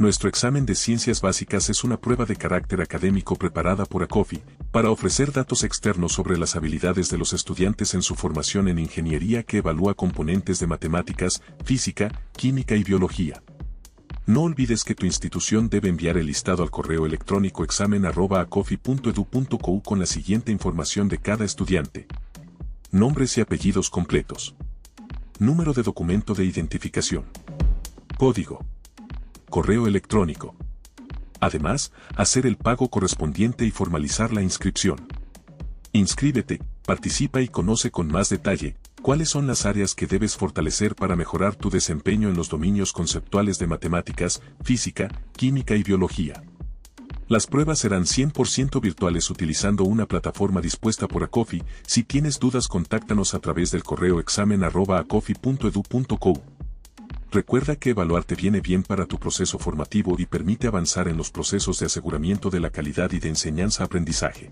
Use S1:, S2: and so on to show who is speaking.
S1: Nuestro examen de ciencias básicas es una prueba de carácter académico preparada por ACOFI para ofrecer datos externos sobre las habilidades de los estudiantes en su formación en ingeniería que evalúa componentes de matemáticas, física, química y biología. No olvides que tu institución debe enviar el listado al correo electrónico examen@acofi.edu.co con la siguiente información de cada estudiante. Nombres y apellidos completos. Número de documento de identificación. Código correo electrónico. Además, hacer el pago correspondiente y formalizar la inscripción. Inscríbete, participa y conoce con más detalle cuáles son las áreas que debes fortalecer para mejorar tu desempeño en los dominios conceptuales de matemáticas, física, química y biología. Las pruebas serán 100% virtuales utilizando una plataforma dispuesta por Acofi. Si tienes dudas, contáctanos a través del correo examen@acofi.edu.co. Recuerda que evaluarte viene bien para tu proceso formativo y permite avanzar en los procesos de aseguramiento de la calidad y de enseñanza-aprendizaje.